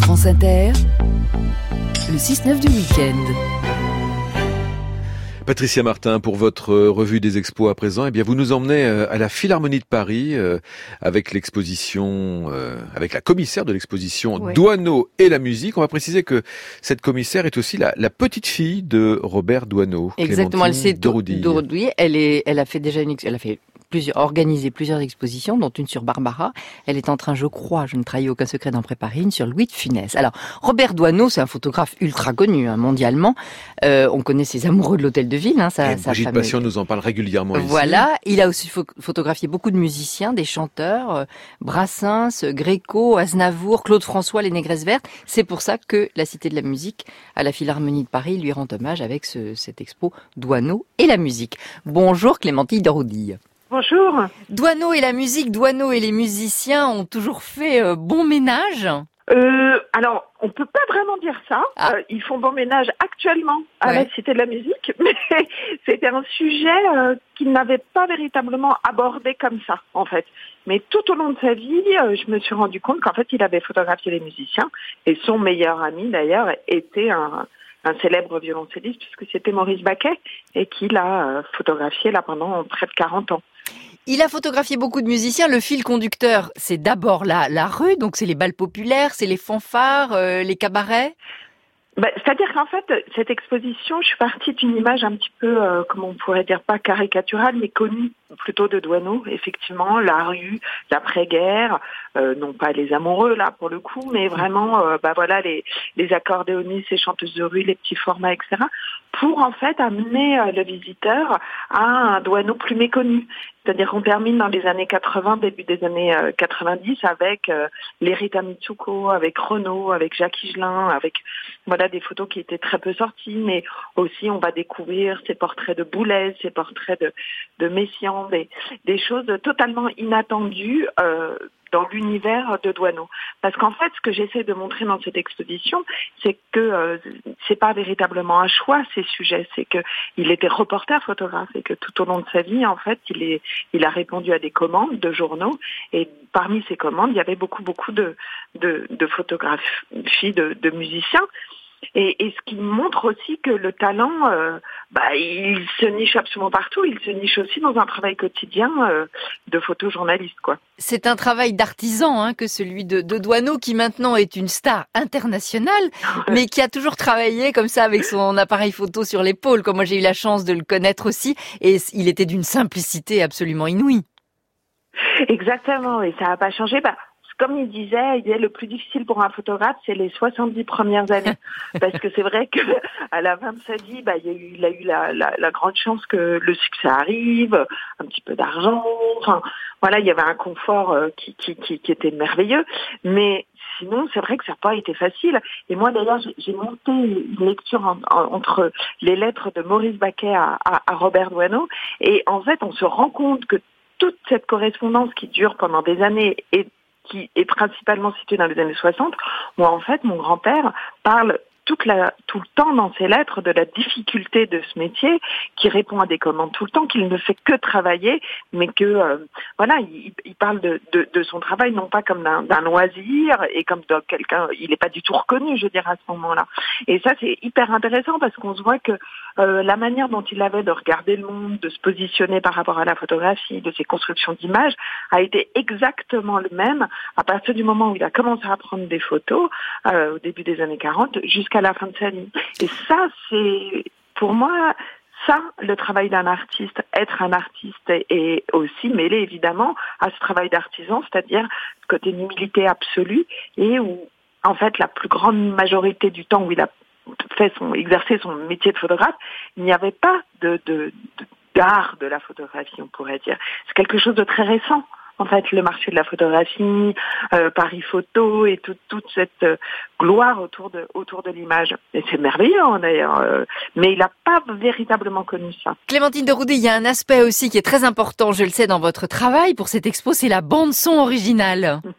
France Inter, le 6-9 du week-end. Patricia Martin, pour votre euh, revue des expos à présent, eh bien, vous nous emmenez euh, à la Philharmonie de Paris euh, avec l'exposition, avec la commissaire de l'exposition. Douaneau et la musique. On va préciser que cette commissaire est aussi la, la petite fille de Robert Douaneau. Exactement, elle s'est. Elle est, elle a fait déjà une, elle a fait plusieurs, organisé plusieurs expositions, dont une sur Barbara. Elle est en train, je crois, je ne trahis aucun secret d'en préparer une sur Louis de Funès. Alors, Robert Doisneau, c'est un photographe ultra connu, hein, mondialement. Euh, on connaît ses amoureux de l'hôtel de ville, hein, sa, Et sa Brigitte fameuse- Passion nous en parle régulièrement ici. Voilà, il a aussi pho- photographié beaucoup de musiciens, des chanteurs, euh, Brassens, Gréco, Aznavour, Claude François, les Négresses Vertes. C'est pour ça que la Cité de la Musique à la Philharmonie de Paris lui rend hommage avec ce, cette expo Douaneau et la musique. Bonjour Clémentine Daroudille. Bonjour. Douaneau et la musique, Douaneau et les musiciens ont toujours fait euh, bon ménage. Euh, alors, on peut pas vraiment dire ça. Ah. Euh, ils font bon ménage actuellement à Ouais. la Cité de la Musique, mais c'était un sujet euh, qu'ils n'avaient pas véritablement abordé comme ça, en fait. Mais tout au long de sa vie, je me suis rendu compte qu'en fait, il avait photographié les musiciens, et son meilleur ami, d'ailleurs, était un, un célèbre violoncelliste, puisque c'était Maurice Baquet, et qu'il a euh, photographié là pendant près de 40 ans. Il a photographié beaucoup de musiciens. Le fil conducteur, c'est d'abord la, la rue, donc c'est les balles populaires, c'est les fanfares, euh, les cabarets. Bah, C'est-à-dire qu'en fait, cette exposition, je suis partie d'une image un petit peu, euh, comment on pourrait dire, pas caricaturale, mais connue plutôt de Douaneau, effectivement, la rue, l'après-guerre, euh, non pas les amoureux là pour le coup, mais vraiment, euh, bah voilà, les, les accordéonistes, les chanteuses de rue, les petits formats, etc., pour en fait amener euh, le visiteur à un Douaneau plus méconnu. C'est-à-dire qu'on termine dans les années 80, début des années euh, 90 avec euh, les Rita Mitsuko, avec Renaud, avec Jacques Higelin, avec voilà des photos qui étaient très peu sorties, mais aussi on va découvrir ces portraits de Boulez, ces portraits de, de Messiaen, des, des choses totalement inattendues euh, dans l'univers de Douaneau. Parce qu'en fait, ce que j'essaie de montrer dans cette exposition, c'est que euh, c'est pas véritablement un choix ces sujets, c'est que il était reporter photographe et que tout au long de sa vie, en fait, il est, il a répondu à des commandes de journaux et parmi ces commandes, il y avait beaucoup, beaucoup de, de, de photographies de, de musiciens. Et, et ce qui montre aussi que le talent, euh, bah, il se niche absolument partout. Il se niche aussi dans un travail quotidien euh, de photojournaliste, quoi. C'est un travail d'artisan hein, que celui de, de Douaneau, qui maintenant est une star internationale, mais qui a toujours travaillé comme ça avec son appareil photo sur l'épaule. Comme moi j'ai eu la chance de le connaître aussi, et il était d'une simplicité absolument inouïe. Exactement, et ça n'a pas changé. Bah, comme il disait, il disait le plus difficile pour un photographe, c'est les 70 premières années. Parce que c'est vrai que à la fin de sa vie, bah, il, a eu, il a eu la, la, la grande chance que le succès arrive, un petit peu d'argent, enfin, voilà, il y avait un confort euh, qui, qui, qui, qui était merveilleux. Mais sinon, c'est vrai que ça n'a pas été facile. Et moi, d'ailleurs, j'ai- monté une lecture en- en- entre les lettres de Maurice Baquet à, à, à Robert Douaneau. Et en fait, on se rend compte que toute cette correspondance qui dure pendant des années et qui est principalement située dans les années 60, où en fait mon grand-père parle toute la, tout le temps dans ses lettres de la difficulté de ce métier, qui répond à des commandes tout le temps, qu'il ne fait que travailler, mais que euh, voilà, il, il parle de, de, de son travail non pas comme d'un loisir et comme de quelqu'un, il n'est pas du tout reconnu, je dirais à ce moment-là. Et ça c'est hyper intéressant parce qu'on se voit que euh, la manière dont il avait de regarder le monde, de se positionner par rapport à la photographie, de ses constructions d'images, a été exactement le même à partir du moment où il a commencé à prendre des photos euh, au début des années 40 jusqu'à la fin de sa vie. Et ça, c'est pour moi ça, le travail d'un artiste, être un artiste et aussi mêlé évidemment à ce travail d'artisan, c'est-à-dire ce côté d'humilité absolue et où en fait la plus grande majorité du temps où il a fait son exercé son métier de photographe, il n'y avait pas de, de, de d'art de la photographie, on pourrait dire. C'est quelque chose de très récent en fait le marché de la photographie, euh, Paris Photo et tout, toute cette euh, gloire autour de autour de l'image. Et c'est merveilleux hein, d'ailleurs, euh, mais il n'a pas véritablement connu ça. Clémentine de Roudy, il y a un aspect aussi qui est très important, je le sais, dans votre travail pour cette expo, c'est la bande son originale.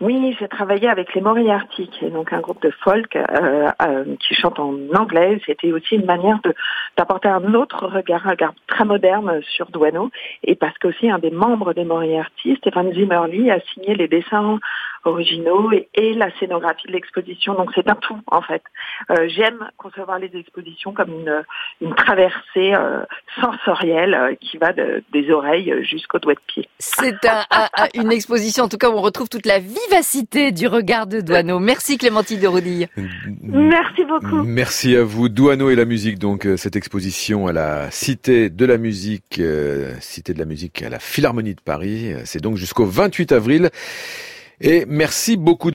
Oui, j'ai travaillé avec les Moriarty, qui est donc un groupe de folk euh, euh, qui chante en anglais. C'était aussi une manière de d'apporter un autre regard, un regard très moderne sur Douaneau, et parce qu'aussi un des membres des Moriarty, Stéphane Zimmerly, a signé les dessins originaux et, et la scénographie de l'exposition. Donc c'est un tout en fait. Euh, J'aime concevoir les expositions comme une, une traversée euh, sensorielle euh, qui va de, des oreilles jusqu'aux doigts de pied. C'est un, un, une exposition en tout cas où on retrouve toute la vivacité du regard de Douaneau. Merci Clémentine de Rodille. Merci beaucoup. Merci à vous. Douaneau et la musique, donc cette exposition à la Cité de la musique, euh, Cité de la musique à la Philharmonie de Paris. C'est donc jusqu'au 28 avril. Et merci beaucoup.